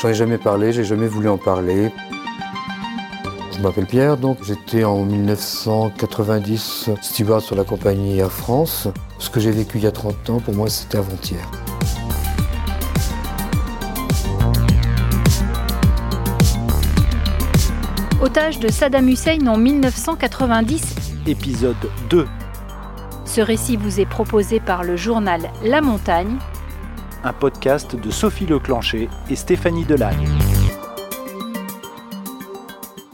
J'en ai jamais parlé, j'ai jamais voulu en parler. Je m'appelle Pierre, donc j'étais en 1990 steward sur la compagnie Air France. Ce que j'ai vécu il y a 30 ans, pour moi, c'était avant-hier. Otage de Saddam Hussein en 1990. Épisode 2. Ce récit vous est proposé par le journal La Montagne. Un podcast de Sophie Leclancher et Stéphanie Delagne.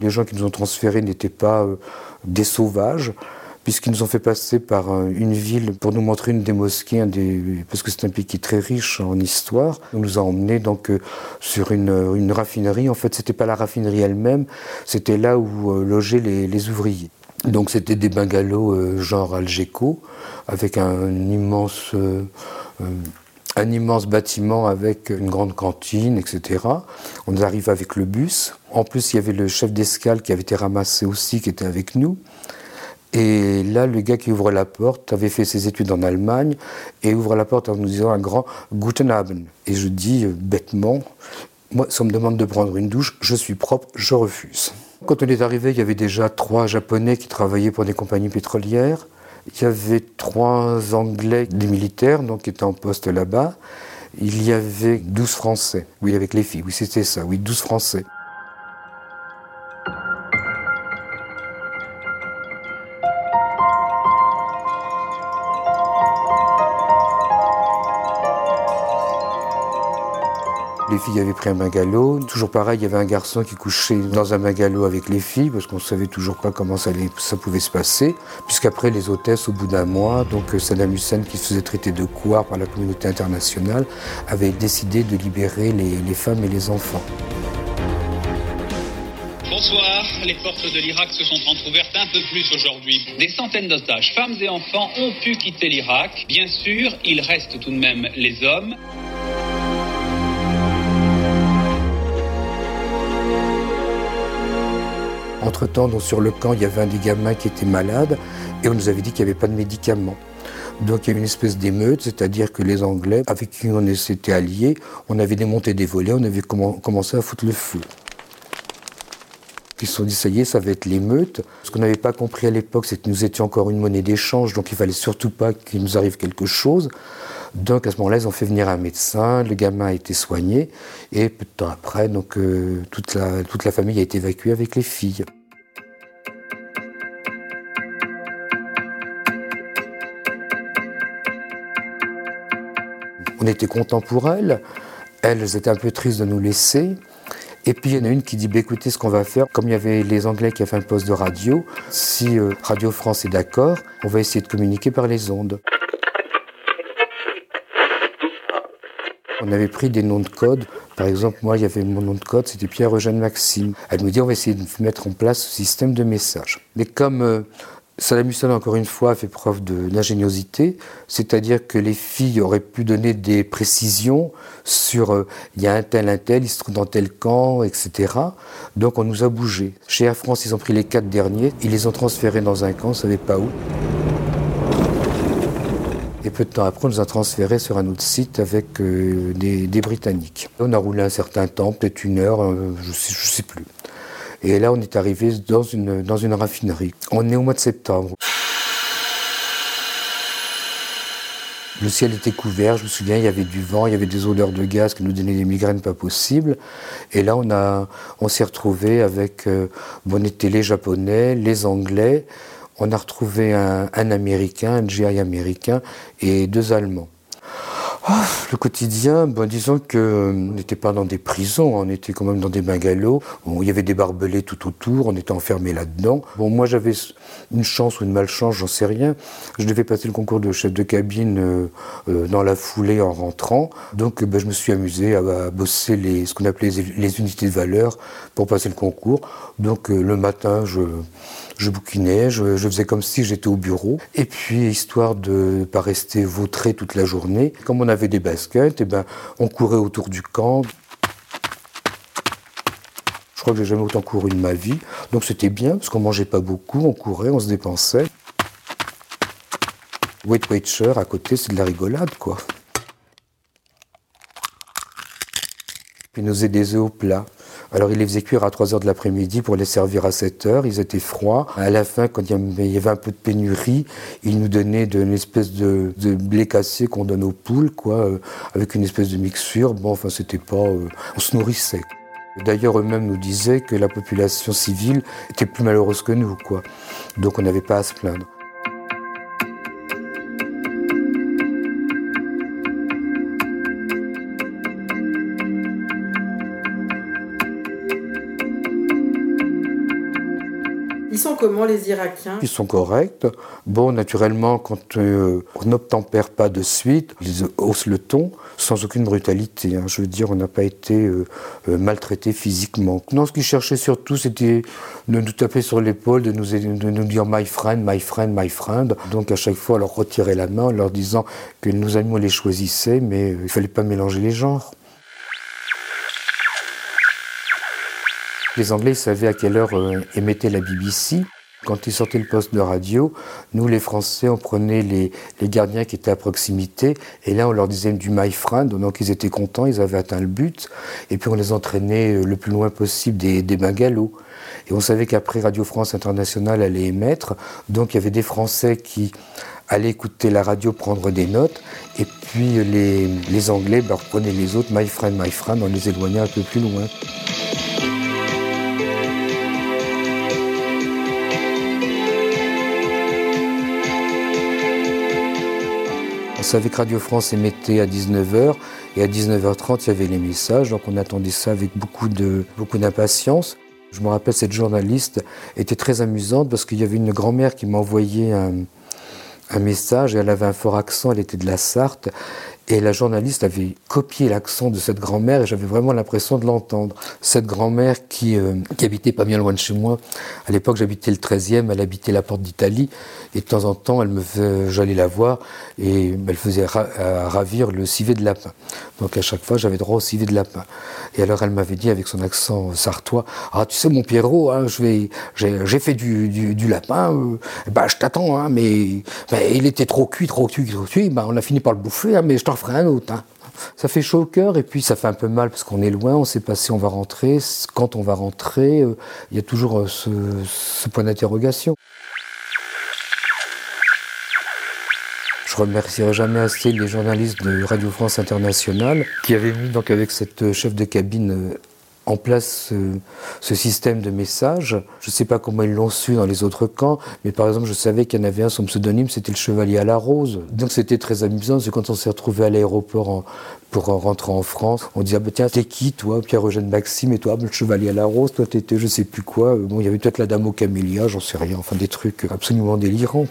Les gens qui nous ont transférés n'étaient pas euh, des sauvages, puisqu'ils nous ont fait passer par euh, une ville pour nous montrer une des mosquées, des, parce que c'est un pays qui est très riche en histoire. On nous a emmenés donc euh, sur une, raffinerie. En fait, c'était pas la raffinerie elle-même, c'était là où logeaient les, les, ouvriers. Donc c'était des bungalows genre Algeco, avec un, immense un immense bâtiment avec une grande cantine, etc. On arrive avec le bus. En plus, il y avait le chef d'escale qui avait été ramassé aussi, qui était avec nous. Et là, le gars qui ouvre la porte avait fait ses études en Allemagne et ouvre la porte en nous disant un grand Guten Abend. Et je dis euh, bêtement, moi, si on me demande de prendre une douche, je suis propre, je refuse. Quand on est arrivé, il y avait déjà trois Japonais qui travaillaient pour des compagnies pétrolières. Il y avait trois Anglais, des militaires, donc qui étaient en poste là-bas. Il y avait 12 Français. Oui, avec les filles. Oui, c'était ça. Oui, 12 Français. Les filles avaient pris un bungalow. Toujours pareil, il y avait un garçon qui couchait dans un bungalow avec les filles, parce qu'on ne savait toujours pas comment ça, pouvait se passer. Puisqu'après, les hôtesses, au bout d'un mois, donc euh, Saddam Hussein, qui se faisait traiter de couard par la communauté internationale, avait décidé de libérer les, les femmes et les enfants. Bonsoir, les portes de l'Irak se sont entrouvertes un peu plus aujourd'hui. Des centaines d'otages, femmes et enfants, ont pu quitter l'Irak. Bien sûr, il reste tout de même les hommes. Entre-temps, sur le camp, il y avait un des gamins qui était malade et on nous avait dit qu'il n'y avait pas de médicaments. Donc il y a eu une espèce d'émeute, c'est-à-dire que les Anglais, avec qui on s'était alliés, on avait démonté des volets, on avait commencé à foutre le feu. Ils se sont dit, ça y est, ça va être l'émeute. Ce qu'on n'avait pas compris à l'époque, c'est que nous étions encore une monnaie d'échange, donc il fallait surtout pas qu'il nous arrive quelque chose. Donc à ce moment-là, ils ont fait venir un médecin, le gamin a été soigné, et peu de temps après, donc, euh, toute la famille a été évacuée avec les filles. On était contents pour elles. Elles étaient un peu tristes de nous laisser. Et puis il y en a une qui dit bah, écoutez, ce qu'on va faire, comme il y avait les Anglais qui avaient un poste de radio, si euh, Radio France est d'accord, on va essayer de communiquer par les ondes. On avait pris des noms de code. Par exemple, moi, il y avait mon nom de code, c'était Pierre-Eugène Maxime. Elle me dit, on va essayer de mettre en place ce système de messages. Mais comme euh, Saddam Hussein, encore une fois, a fait preuve d'ingéniosité, c'est-à-dire que les filles auraient pu donner des précisions sur euh, il y a un tel, un tel, il se trouve dans tel camp, etc. Donc on nous a bougé. Chez Air France, ils ont pris les quatre derniers, ils les ont transférés dans un camp, on ne savait pas où. Et peu de temps après, on nous a transférés sur un autre site avec euh, des, Britanniques. On a roulé un certain temps, peut-être une heure, euh, je ne sais plus. Et là, on est arrivé dans une, raffinerie. On est au mois de septembre. Le ciel était couvert, je me souviens, il y avait du vent, il y avait des odeurs de gaz qui nous donnaient des migraines pas possibles. Et là, on, on s'est retrouvé avec, euh, on était les Japonais, les Anglais, on a retrouvé un, Américain, un GI américain et deux Allemands. Oh, le quotidien, ben, disons qu'on euh, n'était pas dans des prisons, on était quand même dans des bungalows. où il y avait des barbelés tout autour, on était enfermés là-dedans. Bon, moi j'avais une chance ou une malchance, j'en sais rien. Je devais passer le concours de chef de cabine euh, euh, dans la foulée en rentrant. Donc ben, je me suis amusé à, bosser les, ce qu'on appelait les, unités de valeur pour passer le concours. Donc le matin, je je bouquinais, je, faisais comme si j'étais au bureau. Et puis, histoire de ne pas rester vautré toute la journée, comme on avait des baskets, et eh ben, on courait autour du camp. Je crois que j'ai jamais autant couru de ma vie. Donc c'était bien, parce qu'on mangeait pas beaucoup, on courait, on se dépensait. Weight Watcher à côté, c'est de la rigolade, quoi. Puis nous faisaient des au plat. Alors il les faisait cuire à 3 heures de l'après-midi pour les servir à 7 heures. Ils étaient froids. À la fin, quand il y avait un peu de pénurie, il nous donnait une espèce de, blé cassé qu'on donne aux poules, quoi, euh, avec une espèce de mixture. Bon, enfin, c'était pas. Euh, on se nourrissait. D'ailleurs, eux-mêmes nous disaient que la population civile était plus malheureuse que nous, quoi. Donc on n'avait pas à se plaindre. Comment les Irakiens Ils sont corrects. Bon, naturellement, quand euh, on n'obtempère pas de suite, ils haussent le ton sans aucune brutalité. Hein. Je veux dire, on n'a pas été euh, euh, maltraité physiquement. Non, ce qu'ils cherchaient surtout, c'était de nous taper sur l'épaule, de nous, nous dire my friend, my friend, my friend. Donc à chaque fois, leur retirer la main en leur disant que nos amis, on les choisissait, mais il fallait pas mélanger les genres. Les Anglais savaient à quelle heure émettait la BBC. Quand ils sortaient le poste de radio, nous les Français, on prenait les, gardiens qui étaient à proximité, et là on leur disait du my donc ils étaient contents, ils avaient atteint le but, et puis on les entraînait euh, le plus loin possible des, des bungalows. Et on savait qu'après Radio France Internationale allait émettre, donc il y avait des Français qui allaient écouter la radio, prendre des notes, et puis les, les Anglais ben, reprenaient les autres, my friend, my on les éloignait un peu plus loin. Savait que Radio France émettait à 19h et à 19h30 il y avait les messages, donc on attendait ça avec beaucoup de beaucoup d'impatience. Je me rappelle cette journaliste était très amusante parce qu'il y avait une grand-mère qui m'envoyait un, un message et elle avait un fort accent, elle était de la Sarthe et la journaliste avait copié l'accent de cette grand-mère et j'avais vraiment l'impression de l'entendre. Cette grand-mère qui, euh, habitait pas bien loin de chez moi. À l'époque, j'habitais le 13e, elle habitait la porte d'Italie. Et de temps en temps, elle me j'allais la voir et elle faisait ravir le civet de lapin. Donc à chaque fois, j'avais droit au civet de lapin. Et alors, elle m'avait dit avec son accent sartois Ah, tu sais, mon Pierrot, hein, j'ai fait du, du, lapin, euh, bah, je t'attends, hein, mais, il était trop cuit, trop cuit, trop cuit. Bah, on a fini par le bouffer, hein, mais ferai un autre. Hein. Ça fait chaud au cœur et puis ça fait un peu mal parce qu'on est loin, on ne sait pas si on va rentrer. Quand on va rentrer, euh, il y a toujours euh, ce, point d'interrogation. Je remercierai jamais assez les journalistes de Radio France Internationale qui avaient mis donc avec cette chef de cabine en place ce, système de messages. Je ne sais pas comment ils l'ont su dans les autres camps, mais par exemple, je savais qu'il y en avait un, son pseudonyme, c'était le Chevalier à la Rose. Donc c'était très amusant, c'est quand on s'est retrouvé à l'aéroport pour rentrer en France, on disait, ah, bah, tiens, t'es qui, toi, Pierre-Eugène Maxime, et toi, le Chevalier à la Rose, toi, t'étais je sais plus quoi. Bon, il y avait peut-être la Dame aux Camélias, j'en sais rien, enfin des trucs absolument délirants.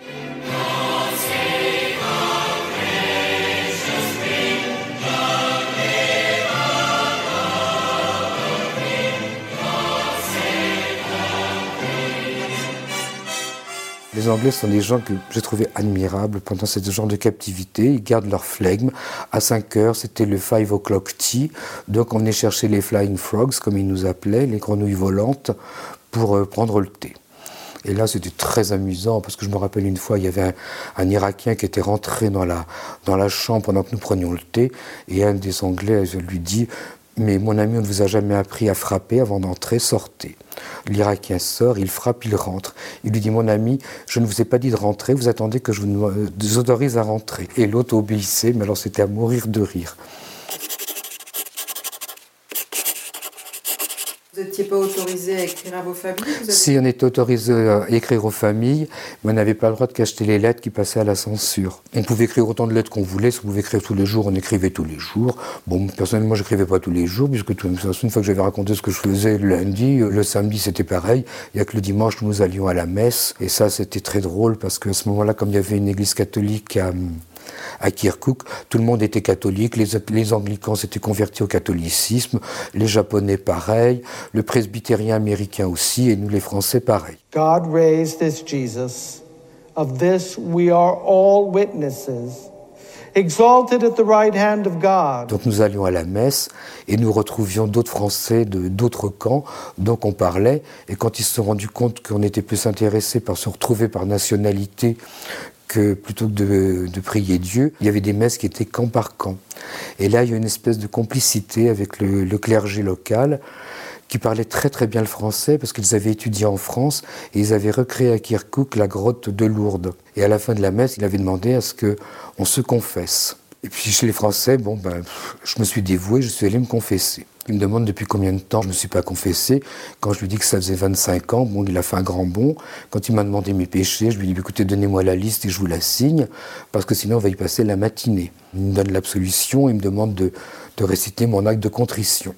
Les Anglais sont des gens que j'ai trouvé admirables pendant ce genre de captivité. Ils gardent leur flegme. À 5 heures, c'était le 5 o'clock tea. Donc on est chercher les flying frogs, comme ils nous appelaient, les grenouilles volantes, pour euh, prendre le thé. Et là, c'était très amusant parce que je me rappelle une fois, il y avait un, Irakien qui était rentré dans la, chambre pendant que nous prenions le thé. Et un des Anglais lui dit Mais mon ami, on ne vous a jamais appris à frapper avant d'entrer, sortez. L'Irakien sort, il frappe, il rentre. Il lui dit Mon ami, je ne vous ai pas dit de rentrer, vous attendez que je vous autorise à rentrer. Et l'autre obéissait, mais alors c'était à mourir de rire. Vous n'étiez pas autorisé à écrire à vos familles Si, on était autorisé à écrire aux familles, mais on n'avait pas le droit de cacheter les lettres qui passaient à la censure. On pouvait écrire autant de lettres qu'on voulait, si on pouvait écrire tous les jours, on écrivait tous les jours. Bon, personnellement, j'écrivais pas tous les jours, puisque tout, une fois que j'avais raconté ce que je faisais le lundi, le samedi c'était pareil. Il y a que le dimanche nous allions à la messe, et ça c'était très drôle, parce qu'à ce moment-là, comme il y avait une église catholique à à Kirkuk, tout le monde était catholique, les, les anglicans s'étaient convertis au catholicisme, les japonais pareil, le presbytérien américain aussi, et nous les français pareil. God raised this Jesus. Of this we are all witnesses. Exalted at the right hand of God. Donc nous allions à la messe et nous retrouvions d'autres Français de d'autres camps, donc on parlait. Et quand ils se sont rendus compte qu'on était plus intéressés par se retrouver par nationalité plutôt que de, prier Dieu, il y avait des messes qui étaient camp par camp. Et là, il y a une espèce de complicité avec le, le clergé local qui parlait très très bien le français parce qu'ils avaient étudié en France et ils avaient recréé à Kirkuk la grotte de Lourdes. Et à la fin de la messe, il avait demandé à ce que on se confesse. Et puis chez les Français, bon ben, je me suis dévoué, je suis allé me confesser. Il me demande depuis combien de temps je ne me suis pas confessé. Quand je lui dis que ça faisait 25 ans, bon, il a fait un grand bond. Quand il m'a demandé mes péchés, je lui ai dit écoutez, donnez-moi la liste et je vous la signe, parce que sinon on va y passer la matinée. Il me donne l'absolution, il me demande de, de réciter mon acte de contrition.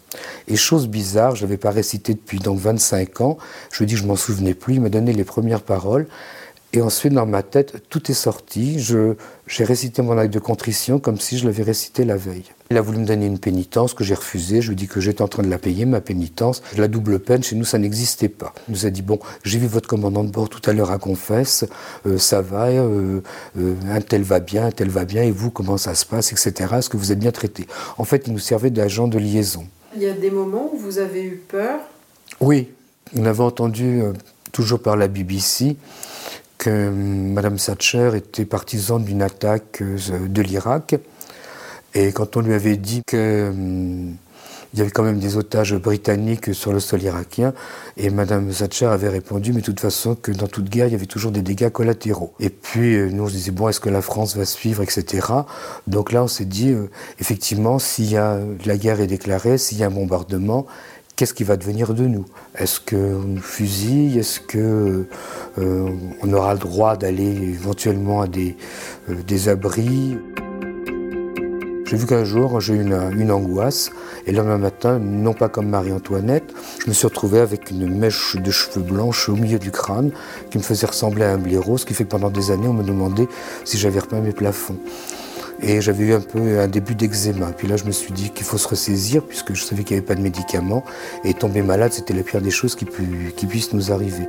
Et chose bizarre, je n'avais pas récité depuis donc 25 ans. Je lui dit que je m'en souvenais plus. Il m'a donné les premières paroles. Et ensuite, dans ma tête, tout est sorti. J'ai récité mon acte de contrition comme si je l'avais récité la veille. Il a voulu me donner une pénitence que j'ai refusée. Je lui ai dit que j'étais en train de la payer, ma pénitence. La double peine, chez nous, ça n'existait pas. Il nous a dit, bon, j'ai vu votre commandant de bord tout à l'heure à Confesse, euh, ça va, euh, euh, un tel va bien, un tel va bien, et vous, comment ça se passe, etc. Est-ce que vous êtes bien traité? En fait, il nous servait d'agent de liaison. Il y a des moments où vous avez eu peur? Oui, on avait entendu, toujours par la BBC, que Mme Thatcher était partisane d'une attaque euh, de l'Irak. Et quand on lui avait dit qu'il euh, y avait quand même des otages britanniques sur le sol irakien, et Mme Thatcher avait répondu, mais de toute façon, que dans toute guerre, il y avait toujours des dégâts collatéraux. Et puis, euh, nous, on se disait, bon, est-ce que la France va suivre, etc. Donc là, on s'est dit, euh, effectivement, s'il y a la guerre est déclarée, s'il y a un bombardement, qu'est-ce qui va devenir de nous? Est-ce qu'on nous fusille? Est-ce qu'on euh, aura le droit d'aller éventuellement à des, euh, des abris? J'ai vu qu'un jour, j'ai eu une, angoisse, et le lendemain matin, non pas comme Marie-Antoinette, je me suis retrouvé avec une mèche de cheveux blanches au milieu du crâne qui me faisait ressembler à un blaireau, ce qui fait que pendant des années, on me demandait si j'avais repeint mes plafonds. Et j'avais eu un peu un début d'eczéma. Puis là, je me suis dit qu'il faut se ressaisir, puisque je savais qu'il n'y avait pas de médicaments. Et tomber malade, c'était la pire des choses qui, pu, qui puissent nous arriver.